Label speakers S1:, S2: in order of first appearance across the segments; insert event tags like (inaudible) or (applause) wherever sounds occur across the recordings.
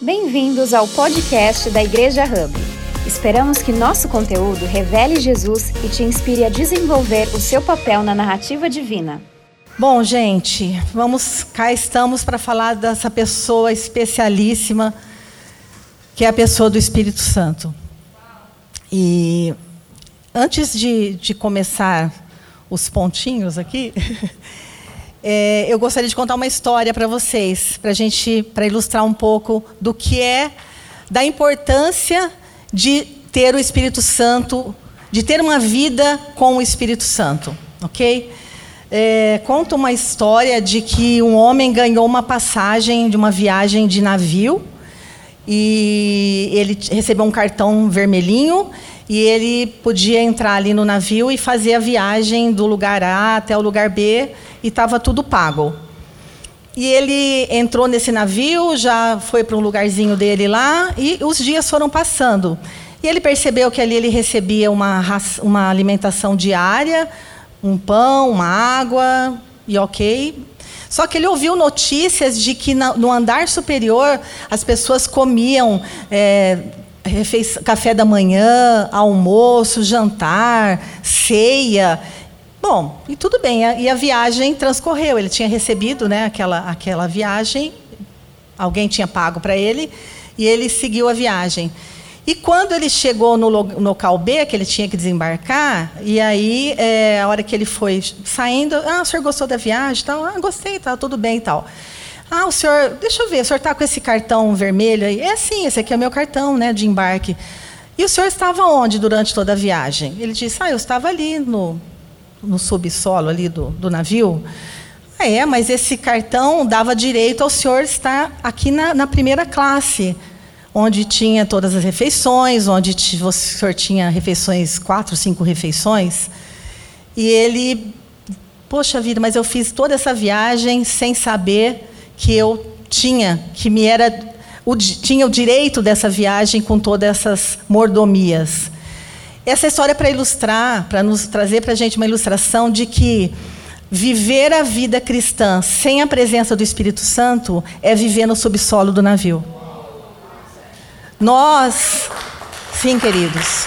S1: Bem-vindos ao podcast da Igreja Hub. Esperamos que nosso conteúdo revele Jesus e te inspire a desenvolver o seu papel na narrativa divina.
S2: Bom, gente, vamos cá estamos para falar dessa pessoa especialíssima que é a pessoa do Espírito Santo. E antes de, de começar os pontinhos aqui, (laughs) é, eu gostaria de contar uma história para vocês, para gente, para ilustrar um pouco do que é, da importância de ter o Espírito Santo, de ter uma vida com o Espírito Santo, ok? É, conta uma história de que um homem ganhou uma passagem de uma viagem de navio e ele recebeu um cartão vermelhinho e ele podia entrar ali no navio e fazer a viagem do lugar A até o lugar B e estava tudo pago. E ele entrou nesse navio, já foi para um lugarzinho dele lá e os dias foram passando. E ele percebeu que ali ele recebia uma, uma alimentação diária, um pão, uma água, e ok. Só que ele ouviu notícias de que no andar superior as pessoas comiam é, café da manhã, almoço, jantar, ceia. Bom, e tudo bem, e a viagem transcorreu. Ele tinha recebido né, aquela, aquela viagem, alguém tinha pago para ele, e ele seguiu a viagem. E quando ele chegou no local B, que ele tinha que desembarcar, e aí, é, a hora que ele foi saindo, ah, o senhor gostou da viagem? Tal? Ah, gostei, tá, tudo bem e tal. Ah, o senhor, deixa eu ver, o senhor está com esse cartão vermelho aí? É sim, esse aqui é o meu cartão né, de embarque. E o senhor estava onde durante toda a viagem? Ele disse, ah, eu estava ali no, no subsolo ali do, do navio. Ah, é, mas esse cartão dava direito ao senhor estar aqui na, na primeira classe, onde tinha todas as refeições, onde o senhor tinha refeições, quatro, cinco refeições. E ele, poxa vida, mas eu fiz toda essa viagem sem saber que eu tinha, que me era o, tinha o direito dessa viagem com todas essas mordomias. Essa história é para ilustrar, para nos trazer para a gente uma ilustração de que viver a vida cristã sem a presença do Espírito Santo é viver no subsolo do navio. Nós, sim, queridos.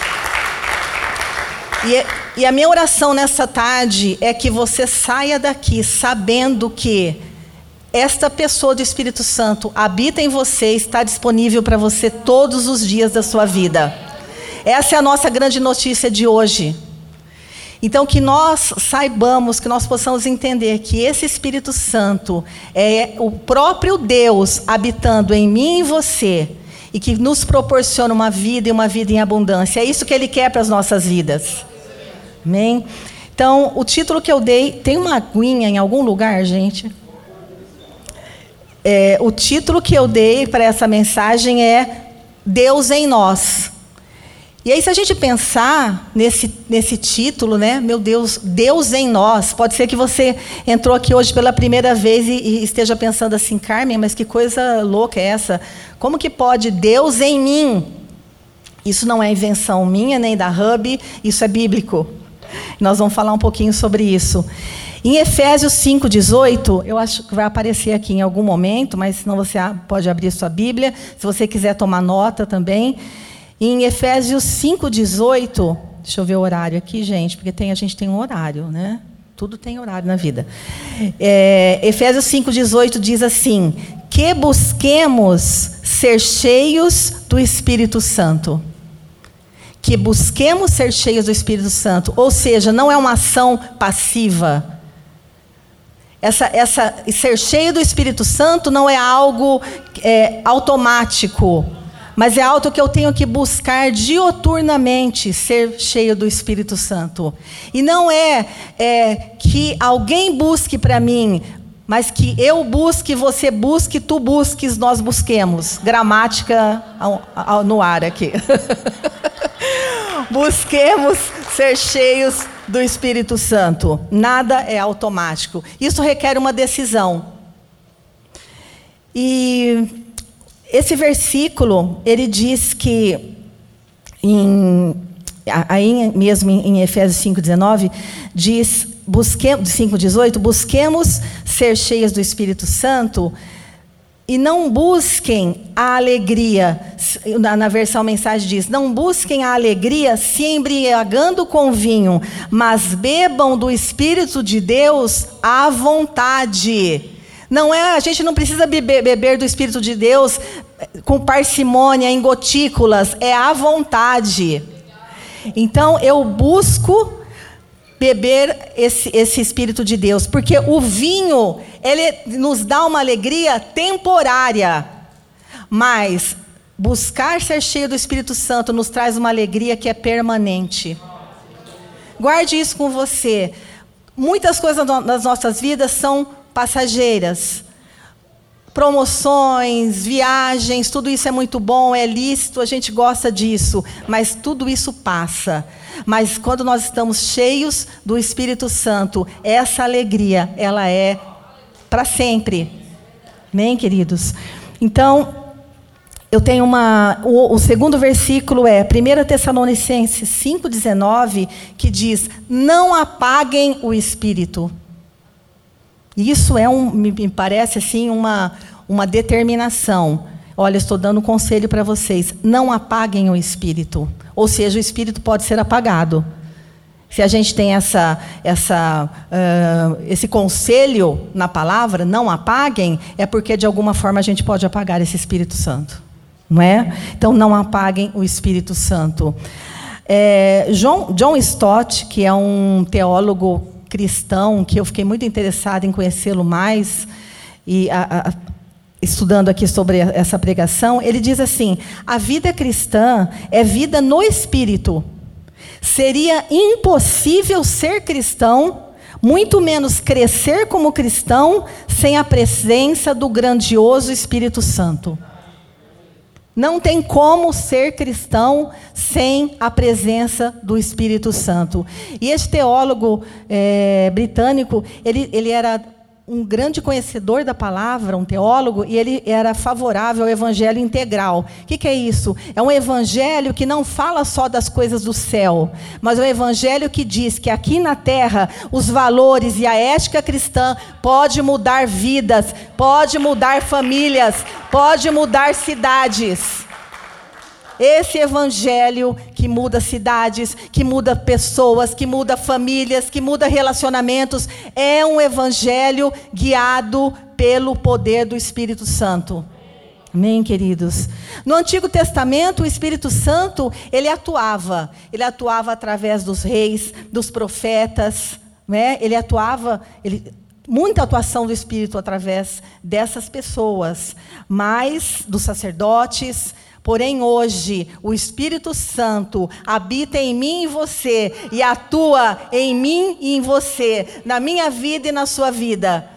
S2: E, e a minha oração nessa tarde é que você saia daqui sabendo que esta pessoa do Espírito Santo habita em você, está disponível para você todos os dias da sua vida. Essa é a nossa grande notícia de hoje. Então, que nós saibamos, que nós possamos entender que esse Espírito Santo é o próprio Deus habitando em mim e em você, e que nos proporciona uma vida e uma vida em abundância. É isso que Ele quer para as nossas vidas. Amém? Então, o título que eu dei, tem uma aguinha em algum lugar, gente? É, o título que eu dei para essa mensagem é Deus em nós. E aí, se a gente pensar nesse, nesse título, né? Meu Deus, Deus em nós. Pode ser que você entrou aqui hoje pela primeira vez e, e esteja pensando assim, Carmen, mas que coisa louca é essa? Como que pode Deus em mim? Isso não é invenção minha nem da Hub, isso é bíblico. Nós vamos falar um pouquinho sobre isso. Em Efésios 5,18, eu acho que vai aparecer aqui em algum momento, mas senão você pode abrir sua Bíblia, se você quiser tomar nota também. Em Efésios 5,18, deixa eu ver o horário aqui, gente, porque tem, a gente tem um horário, né? Tudo tem horário na vida. É, Efésios 5,18 diz assim: que busquemos ser cheios do Espírito Santo que busquemos ser cheios do Espírito Santo, ou seja, não é uma ação passiva, essa, essa, ser cheio do Espírito Santo não é algo é, automático, mas é algo que eu tenho que buscar dioturnamente ser cheio do Espírito Santo. E não é, é que alguém busque para mim, mas que eu busque, você busque, tu busques, nós busquemos. Gramática no ar aqui. (laughs) Busquemos ser cheios do Espírito Santo. Nada é automático. Isso requer uma decisão. E esse versículo, ele diz que em, aí mesmo em Efésios 5:19 diz busquemos 5:18, busquemos ser cheios do Espírito Santo e não busquem a alegria, na, na, versão mensagem diz: não busquem a alegria se embriagando com vinho, mas bebam do Espírito de Deus à vontade. Não é, a gente não precisa beber, beber do Espírito de Deus eh, com parcimônia, em gotículas, é à vontade. Então eu busco beber esse, esse Espírito de Deus, porque o vinho, ele nos dá uma alegria temporária, mas buscar ser cheio do Espírito Santo nos traz uma alegria que é permanente. Guarde isso com você. Muitas coisas nas nossas vidas são passageiras promoções, viagens, tudo isso é muito bom, é lícito, a gente gosta disso, mas tudo isso passa. Mas quando nós estamos cheios do Espírito Santo, essa alegria, ela é para sempre. Amém, queridos? Então, eu tenho uma. O, o, segundo versículo é 1 Tessalonicenses 5,19, que diz: Não apaguem o espírito. Isso é um, me parece assim uma, uma determinação. Olha, estou dando conselho para vocês: não apaguem o espírito. Ou seja, o espírito pode ser apagado. Se a gente tem essa, essa, uh, esse conselho na palavra, não apaguem, é porque de alguma forma a gente pode apagar esse Espírito Santo. Não é? Então, não apaguem o Espírito Santo. É, John, John Stott, que é um teólogo cristão, que eu fiquei muito interessada em conhecê-lo mais, e a, a, estudando aqui sobre essa pregação, ele diz assim: a vida cristã é vida no espírito. Seria impossível ser cristão, muito menos crescer como cristão, sem a presença do grandioso Espírito Santo. Não tem como ser cristão sem a presença do Espírito Santo. E este teólogo é, britânico, ele, ele era um grande conhecedor da palavra, um teólogo, e ele era favorável ao evangelho integral. O que, que, é isso? É um evangelho que não fala só das coisas do céu, mas é um evangelho que diz que aqui na terra os valores e a ética cristã pode mudar vidas, pode mudar famílias, pode mudar cidades. Esse evangelho que muda cidades, que muda pessoas, que muda famílias, que muda relacionamentos, é um evangelho guiado pelo poder do Espírito Santo. Amém, queridos? No Antigo Testamento, o Espírito Santo, ele atuava. Ele atuava através dos reis, dos profetas, né? Ele atuava, ele, muita atuação do Espírito através dessas pessoas, mas dos sacerdotes, Porém, hoje, o Espírito Santo habita em mim e você, e atua em mim e em você, na minha vida e na sua vida.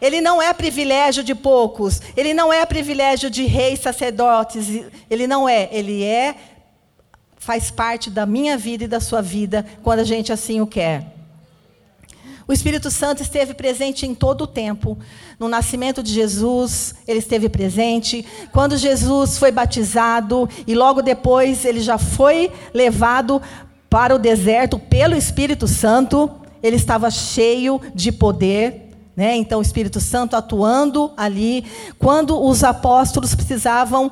S2: Ele não é privilégio de poucos, ele não é privilégio de reis, sacerdotes, ele não é, ele é, faz parte da minha vida e da sua vida, quando a gente assim o quer. O Espírito Santo esteve presente em todo o tempo. No nascimento de Jesus, ele esteve presente. Quando Jesus foi batizado e logo depois ele já foi levado para o deserto pelo Espírito Santo, ele estava cheio de poder. Né? Então, o Espírito Santo atuando ali. Quando os apóstolos precisavam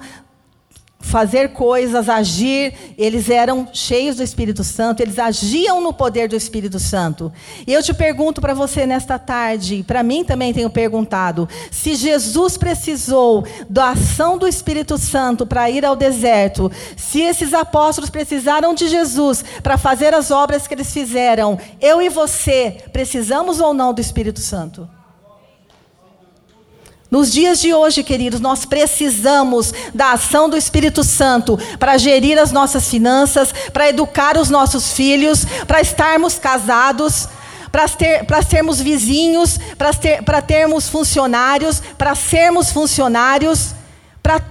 S2: fazer coisas, agir, eles eram cheios do Espírito Santo, eles agiam no poder do Espírito Santo. E eu te pergunto para você nesta tarde, para mim também tenho perguntado, se Jesus precisou da ação do Espírito Santo para ir ao deserto, se esses apóstolos precisaram de Jesus para fazer as obras que eles fizeram, eu e você precisamos ou não do Espírito Santo? Nos dias de hoje, queridos, nós precisamos da ação do Espírito Santo para gerir as nossas finanças, para educar os nossos filhos, para estarmos casados, para ter, sermos vizinhos, para ter, termos funcionários, para sermos funcionários.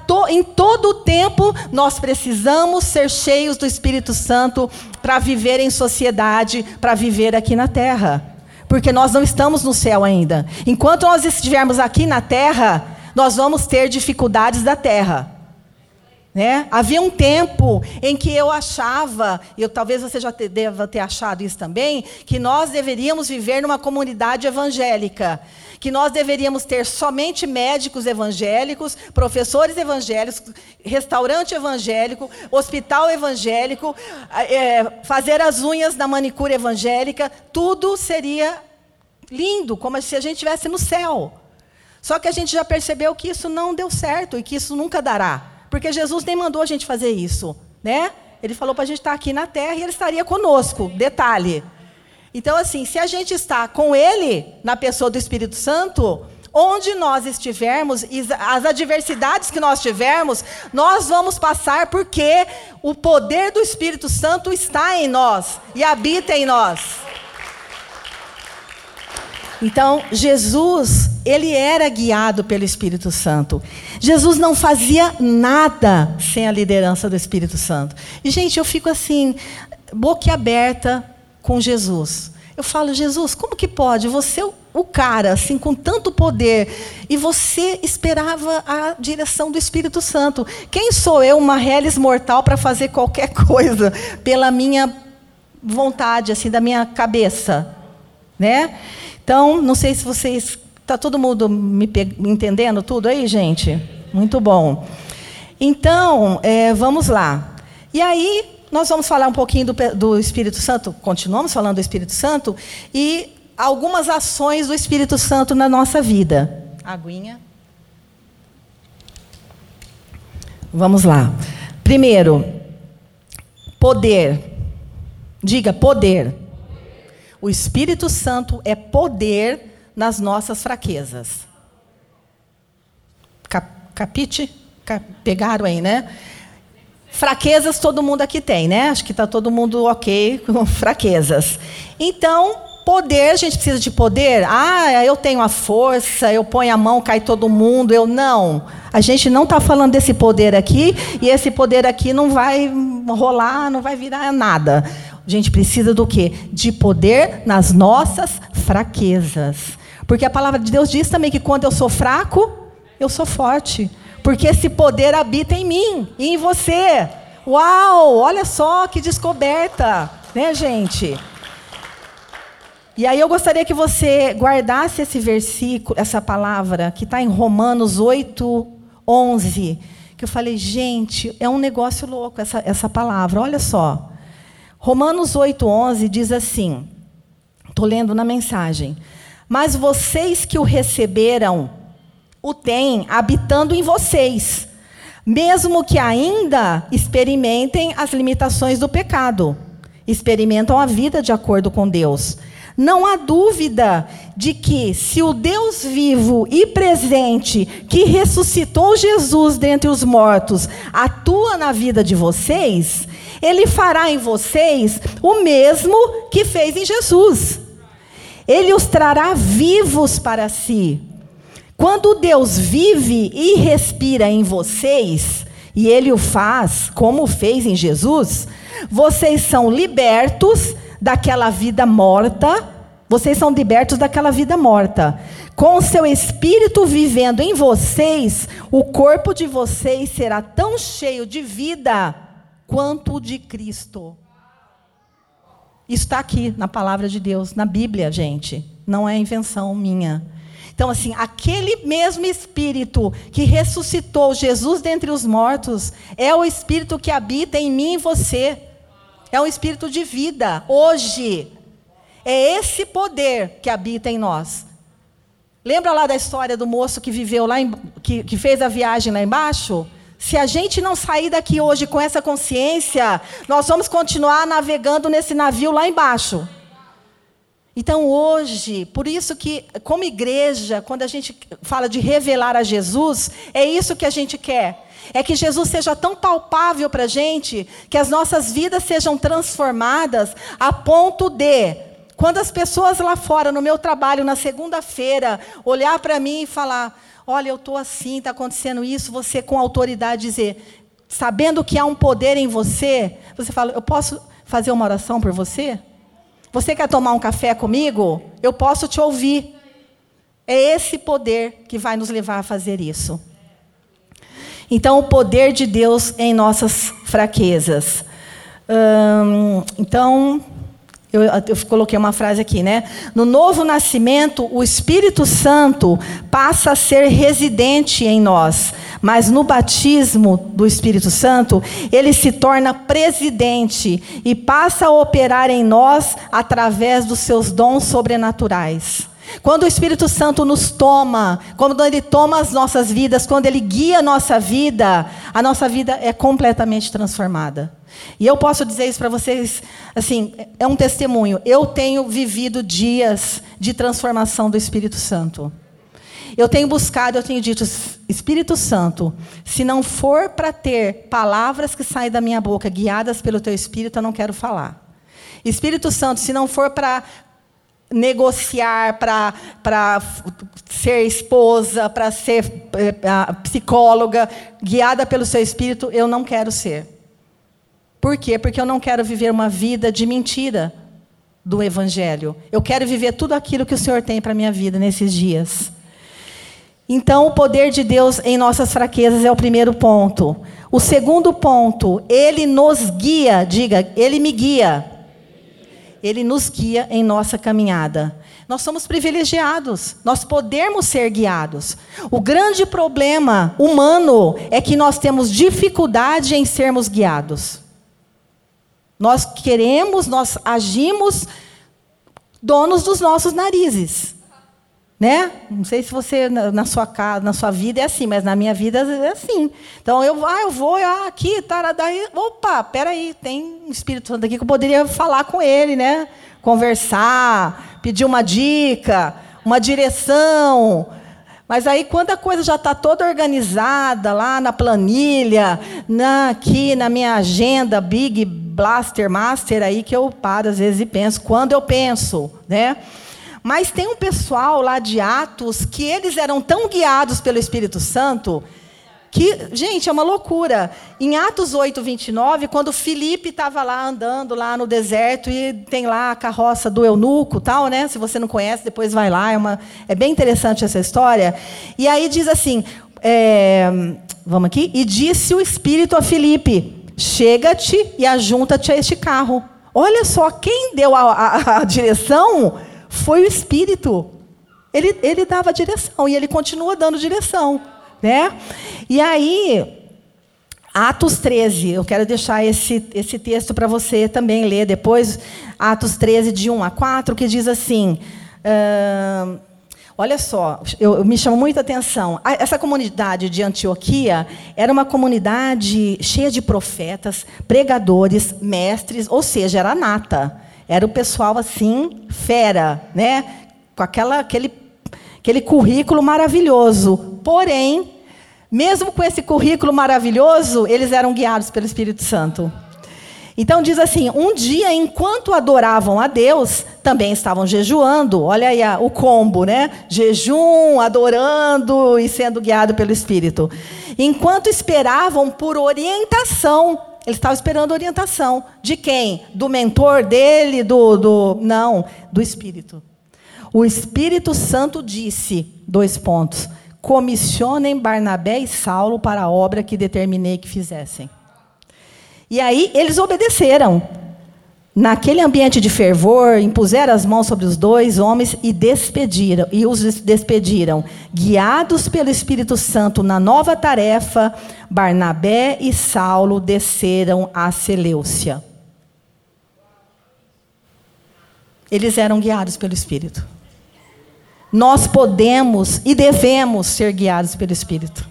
S2: To, em todo o tempo, nós precisamos ser cheios do Espírito Santo para viver em sociedade, para viver aqui na terra porque nós não estamos no céu ainda. Enquanto nós estivermos aqui na terra, nós vamos ter dificuldades da terra. Né? Havia um tempo em que eu achava, e talvez você já te, deva ter achado isso também, que nós deveríamos viver numa comunidade evangélica, que nós deveríamos ter somente médicos evangélicos, professores evangélicos, restaurante evangélico, hospital evangélico, é, fazer as unhas na manicure evangélica, tudo seria lindo, como se a gente estivesse no céu. Só que a gente já percebeu que isso não deu certo e que isso nunca dará. Porque Jesus nem mandou a gente fazer isso, né? Ele falou para a gente estar aqui na terra e ele estaria conosco. Detalhe. Então, assim, se a gente está com ele, na pessoa do Espírito Santo, onde nós estivermos, as adversidades que nós tivermos, nós vamos passar porque o poder do Espírito Santo está em nós e habita em nós. Então, Jesus, ele era guiado pelo Espírito Santo. Jesus não fazia nada sem a liderança do Espírito Santo. E, gente, eu fico assim, boquiaberta com Jesus. Eu falo, Jesus, como que pode? Você, o cara, assim, com tanto poder, e você esperava a direção do Espírito Santo. Quem sou eu, uma reles mortal, para fazer qualquer (laughs) coisa pela minha vontade, assim, da minha cabeça? Né? Então, não sei se vocês. Está todo mundo me, entendendo tudo aí, gente? Muito bom. Então, é, vamos lá. E aí, nós vamos falar um pouquinho do, do Espírito Santo, continuamos falando do Espírito Santo, e algumas ações do Espírito Santo na nossa vida. Aguinha. Vamos lá. Primeiro, poder. Diga poder. O Espírito Santo é poder nas nossas fraquezas. Cap, capite? Cap, pegaram aí, né? Fraquezas todo mundo aqui tem, né? Acho que está todo mundo ok (laughs) com fraquezas. Então, poder, a gente precisa de poder. Ah, eu tenho a força, eu ponho a mão, cai todo mundo. Eu não. A gente não está falando desse poder aqui, e esse poder aqui não vai rolar, não vai virar nada. A gente precisa do quê? De poder nas nossas fraquezas. Porque a palavra de Deus diz também que quando eu sou fraco, eu sou forte. Porque esse poder habita em mim e em você. Uau, olha só que descoberta, né, gente? E aí eu gostaria que você guardasse esse versículo, essa palavra, que está em Romanos 8, 11. Que eu falei, gente, é um negócio louco essa, essa palavra, olha só. Romanos 8,11 diz assim: estou lendo na mensagem. Mas vocês que o receberam, o têm habitando em vocês, mesmo que ainda experimentem as limitações do pecado, experimentam a vida de acordo com Deus. Não há dúvida de que, se o Deus vivo e presente, que ressuscitou Jesus dentre os mortos, atua na vida de vocês, ele fará em vocês o mesmo que fez em Jesus. Ele os trará vivos para si. Quando Deus vive e respira em vocês, e Ele o faz como fez em Jesus, vocês são libertos daquela vida morta, vocês são libertos daquela vida morta. Com o seu espírito vivendo em vocês, o corpo de vocês será tão cheio de vida quanto o de Cristo. Isso está aqui na palavra de Deus, na Bíblia, gente. Não é invenção minha. Então, assim, aquele mesmo Espírito que ressuscitou Jesus dentre os mortos é o Espírito que habita em mim e você. É um Espírito de vida, hoje. É esse poder que habita em nós. Lembra lá da história do moço que viveu lá, em, que, que fez a viagem lá embaixo? Se a gente não sair daqui hoje com essa consciência, nós vamos continuar navegando nesse navio lá embaixo. Então hoje, por isso que, como igreja, quando a gente fala de revelar a Jesus, é isso que a gente quer. É que Jesus seja tão palpável para a gente, que as nossas vidas sejam transformadas a ponto de, quando as pessoas lá fora, no meu trabalho, na segunda-feira, olhar para mim e falar: olha, eu estou assim, está acontecendo isso, você com autoridade dizer, sabendo que há um poder em você, você fala, eu posso fazer uma oração por você? Você quer tomar um café comigo? Eu posso te ouvir. É esse poder que vai nos levar a fazer isso. Então, o poder de Deus em nossas fraquezas. Hum, então, eu, eu, coloquei uma frase aqui, né? No novo nascimento, o Espírito Santo passa a ser residente em nós, mas no batismo do Espírito Santo, ele se torna presidente e passa a operar em nós através dos seus dons sobrenaturais. Quando o Espírito Santo nos toma, quando ele toma as nossas vidas, quando ele guia a nossa vida, a nossa vida é completamente transformada. E eu posso dizer isso para vocês, assim, é um testemunho. Eu tenho vivido dias de transformação do Espírito Santo. Eu tenho buscado, eu tenho dito, Espírito Santo, se não for para ter palavras que saem da minha boca guiadas pelo teu Espírito, eu não quero falar. Espírito Santo, se não for para negociar, para ser esposa, para ser é, psicóloga, guiada pelo seu Espírito, eu não quero ser. Por quê? Porque eu não quero viver uma vida de mentira do Evangelho. Eu quero viver tudo aquilo que o Senhor tem para a minha vida nesses dias. Então, o poder de Deus em nossas fraquezas é o primeiro ponto. O segundo ponto, ele nos guia, diga, ele me guia. Ele nos guia em nossa caminhada. Nós somos privilegiados, nós podemos ser guiados. O grande problema humano é que nós temos dificuldade em sermos guiados. Nós queremos, nós agimos donos dos nossos narizes. Né? Não sei se você na sua casa, na sua vida é assim, mas na minha vida é assim. Então eu, ah, eu vou ah, aqui, tá, daí, opa, peraí, tem um Espírito Santo aqui que eu poderia falar com ele, né? Conversar, pedir uma dica, uma direção. Mas aí quando a coisa já está toda organizada lá na planilha, na, aqui na minha agenda Big Blaster Master aí que eu paro às vezes e penso, quando eu penso, né? Mas tem um pessoal lá de Atos que eles eram tão guiados pelo Espírito Santo que, gente, é uma loucura. Em Atos 8, 29, quando Filipe estava lá andando lá no deserto e tem lá a carroça do eunuco, tal, né? Se você não conhece, depois vai lá. É, uma, é bem interessante essa história. E aí diz assim, é, vamos aqui. E disse o Espírito a Filipe: Chega-te e ajunta-te a este carro. Olha só, quem deu a, a, a direção foi o Espírito. Ele, ele dava direção e ele continua dando direção. Né? E aí, Atos 13, eu quero deixar esse, esse texto para você também ler depois. Atos 13, de 1 a 4, que diz assim. Uh, Olha só, eu, eu, me chamo muita atenção. Essa comunidade de Antioquia era uma comunidade cheia de profetas, pregadores, mestres, ou seja, era nata. Era o pessoal assim, fera, né? Com aquela, aquele, aquele currículo maravilhoso. Porém, mesmo com esse currículo maravilhoso, eles eram guiados pelo Espírito Santo. Então diz assim: um dia, enquanto adoravam a Deus, também estavam jejuando. Olha aí o combo, né? Jejum, adorando e sendo guiado pelo Espírito. Enquanto esperavam por orientação ele estava esperando orientação. De quem? Do mentor dele? Do, do. Não, do Espírito. O Espírito Santo disse: dois pontos. Comissionem Barnabé e Saulo para a obra que determinei que fizessem. E aí eles obedeceram. Naquele ambiente de fervor, impuseram as mãos sobre os dois homens e despediram, e os despediram. Guiados pelo Espírito Santo na nova tarefa, Barnabé e Saulo desceram a Seleucia. Eles eram guiados pelo Espírito. Nós podemos e devemos ser guiados pelo Espírito.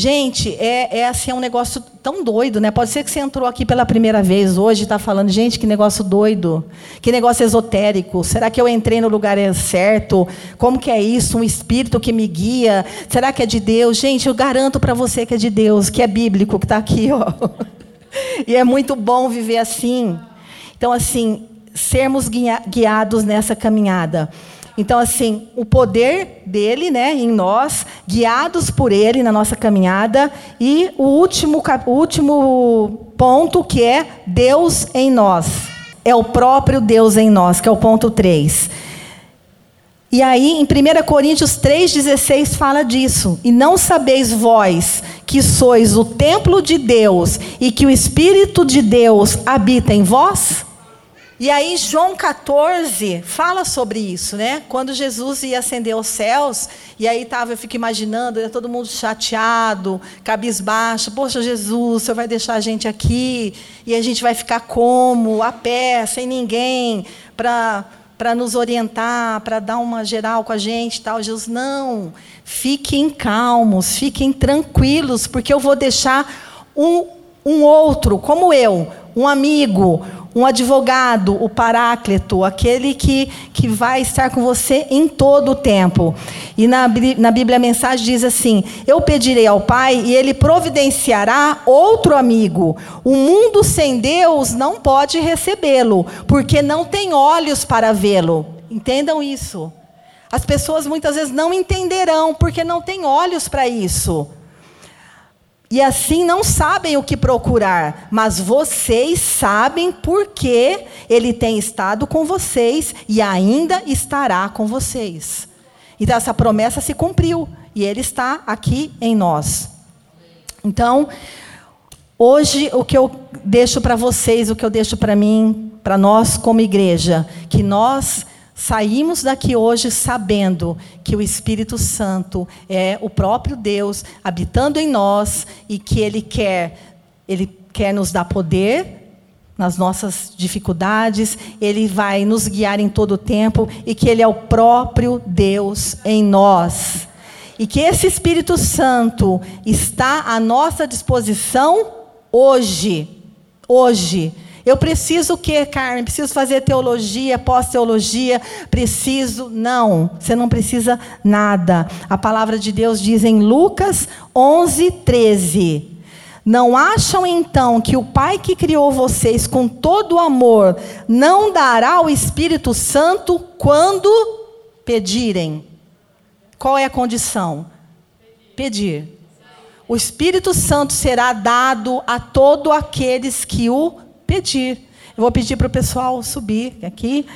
S2: Gente, é, é assim, é um negócio tão doido, né? Pode ser que você entrou aqui pela primeira vez hoje e está falando, gente, que negócio doido, que negócio esotérico. Será que eu entrei no lugar certo? Como que é isso? Um espírito que me guia? Será que é de Deus? Gente, eu garanto para você que é de Deus, que é bíblico, que está aqui, ó. (laughs) E é muito bom viver assim. Então, assim, sermos guiados nessa caminhada. Então, assim, o poder dele né, em nós, guiados por ele na nossa caminhada. E o último, o último ponto, que é Deus em nós. É o próprio Deus em nós, que é o ponto 3. E aí, em 1 Coríntios 3,16 fala disso. E não sabeis vós que sois o templo de Deus e que o Espírito de Deus habita em vós? E aí, João 14 fala sobre isso, né? Quando Jesus ia ascender aos céus, e aí tava, eu fico imaginando, todo mundo chateado, cabisbaixo. Poxa, Jesus, senhor vai deixar a gente aqui, e a gente vai ficar como? A pé, sem ninguém, para para nos orientar, para dar uma geral com a gente, tal. Jesus, não. Fiquem calmos, fiquem tranquilos, porque eu vou deixar um, um outro, como eu, um amigo, um advogado, o Paráclito, aquele que, que vai estar com você em todo o tempo. E na, na Bíblia a mensagem diz assim: Eu pedirei ao Pai e ele providenciará outro amigo. O mundo sem Deus não pode recebê-lo, porque não tem olhos para vê-lo. Entendam isso. As pessoas muitas vezes não entenderão, porque não tem olhos para isso. E assim não sabem o que procurar, mas vocês sabem porque ele tem estado com vocês e ainda estará com vocês. Então essa promessa se cumpriu e ele está aqui em nós. Então, hoje o que eu deixo para vocês, o que eu deixo para mim, para nós como igreja, que nós Saímos daqui hoje sabendo que o Espírito Santo é o próprio Deus habitando em nós e que ele quer ele quer nos dar poder nas nossas dificuldades, ele vai nos guiar em todo o tempo e que ele é o próprio Deus em nós. E que esse Espírito Santo está à nossa disposição hoje. Hoje eu preciso o quê, Carmen? Preciso fazer teologia, pós-teologia? Preciso. Não, você não precisa nada. A palavra de Deus diz em Lucas 11, 13. Não acham então que o Pai que criou vocês com todo o amor não dará o Espírito Santo quando pedirem? Qual é a condição? Pedir. O Espírito Santo será dado a todos aqueles que o pedir. Eu vou pedir para o pessoal subir aqui.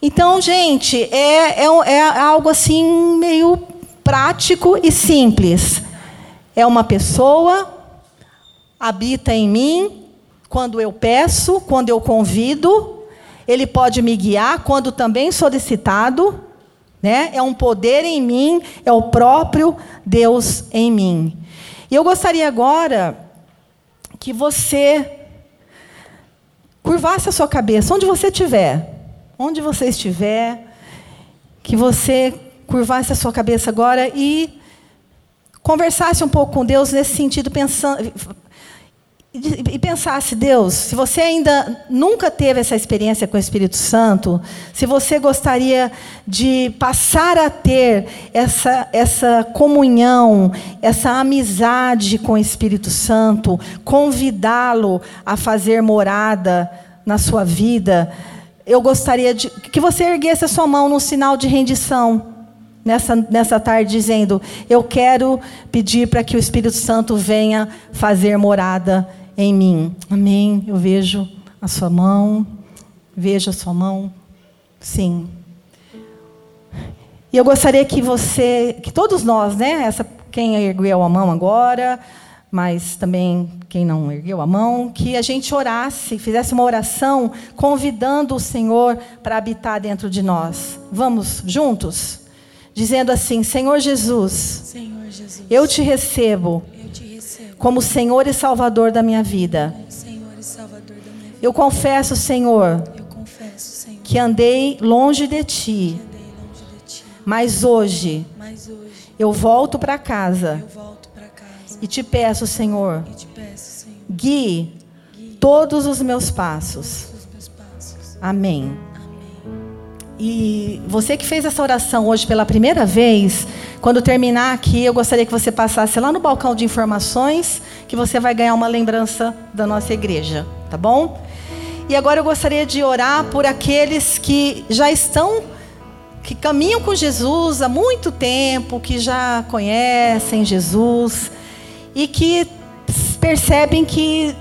S2: Então, gente, é, é, é algo assim meio prático e simples. É uma pessoa, habita em mim, quando eu peço, quando eu convido, ele pode me guiar quando também solicitado, né? É um poder em mim, é o próprio Deus em mim. E eu gostaria agora que você curvasse a sua cabeça, onde você estiver, onde você estiver, que você curvasse a sua cabeça agora e conversasse um pouco com Deus nesse sentido, pensando, e pensasse, Deus, se você ainda nunca teve essa experiência com o Espírito Santo, se você gostaria de passar a ter essa, essa comunhão, essa amizade com o Espírito Santo, convidá-lo a fazer morada na sua vida, eu gostaria de que você erguesse a sua mão num sinal de rendição. Nessa, nessa tarde, dizendo: Eu quero pedir para que o Espírito Santo venha fazer morada em mim. Amém. Eu vejo a sua mão. Vejo a sua mão. Sim. E eu gostaria que você, que todos nós, né, essa quem ergueu a mão agora, mas também quem não ergueu a mão, que a gente orasse, fizesse uma oração convidando o Senhor para habitar dentro de nós. Vamos juntos? Dizendo assim: Senhor Jesus, Senhor Jesus eu te recebo como Senhor e Salvador da minha vida. Eu confesso, Senhor, que andei longe de ti. Mas hoje eu volto para casa. E te peço, Senhor, guie todos os meus passos. Amém. E você que fez essa oração hoje pela primeira vez, quando terminar aqui, eu gostaria que você passasse lá no balcão de informações, que você vai ganhar uma lembrança da nossa igreja, tá bom? E agora eu gostaria de orar por aqueles que já estão, que caminham com Jesus há muito tempo, que já conhecem Jesus e que percebem que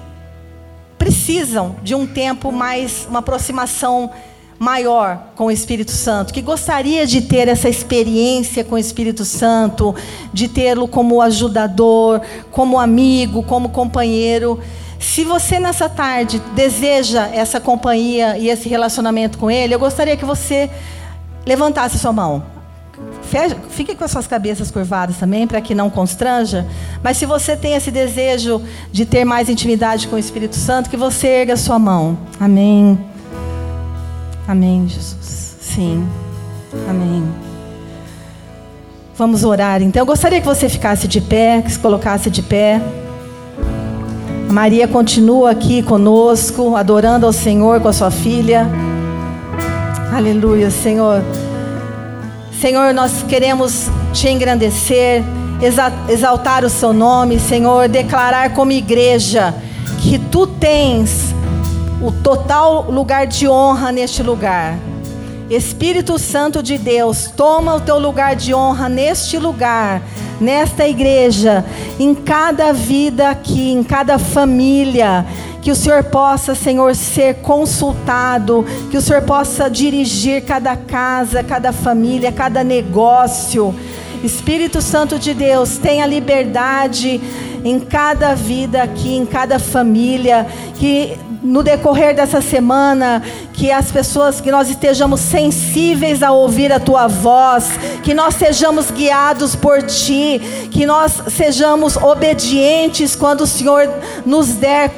S2: precisam de um tempo mais, uma aproximação maior com o Espírito Santo, que gostaria de ter essa experiência com o Espírito Santo, de tê-lo como ajudador, como amigo, como companheiro. Se você nessa tarde deseja essa companhia e esse relacionamento com Ele, eu gostaria que você levantasse sua mão. Fique com as suas cabeças curvadas também, para que não constranja. Mas se você tem esse desejo de ter mais intimidade com o Espírito Santo, que você erga sua mão. Amém. Amém, Jesus. Sim. Amém. Vamos orar então. Eu gostaria que você ficasse de pé, que se colocasse de pé. A Maria continua aqui conosco, adorando ao Senhor com a sua filha. Aleluia, Senhor. Senhor, nós queremos te engrandecer, exaltar o seu nome, Senhor, declarar como igreja que tu tens o total lugar de honra neste lugar. Espírito Santo de Deus, toma o teu lugar de honra neste lugar, nesta igreja, em cada vida aqui, em cada família que o Senhor possa, Senhor, ser consultado, que o Senhor possa dirigir cada casa, cada família, cada negócio. Espírito Santo de Deus, tenha liberdade em cada vida aqui, em cada família, que no decorrer dessa semana, que as pessoas, que nós estejamos sensíveis a ouvir a tua voz, que nós sejamos guiados por ti, que nós sejamos obedientes quando o Senhor nos der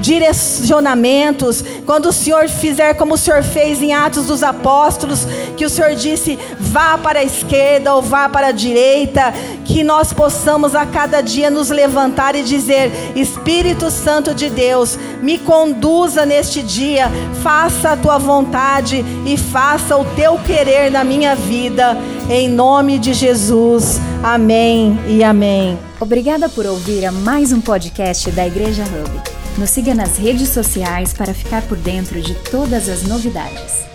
S2: direcionamentos, quando o Senhor fizer como o Senhor fez em Atos dos Apóstolos, que o Senhor disse, vá para a esquerda ou vá para a direita, que nós possamos a cada dia nos levantar e dizer: Espírito Santo de Deus, me conduza neste dia, faça a tua vontade e faça o teu querer na minha vida, em nome de Jesus. Amém e amém.
S1: Obrigada por ouvir a mais um podcast da Igreja Hub. Nos siga nas redes sociais para ficar por dentro de todas as novidades.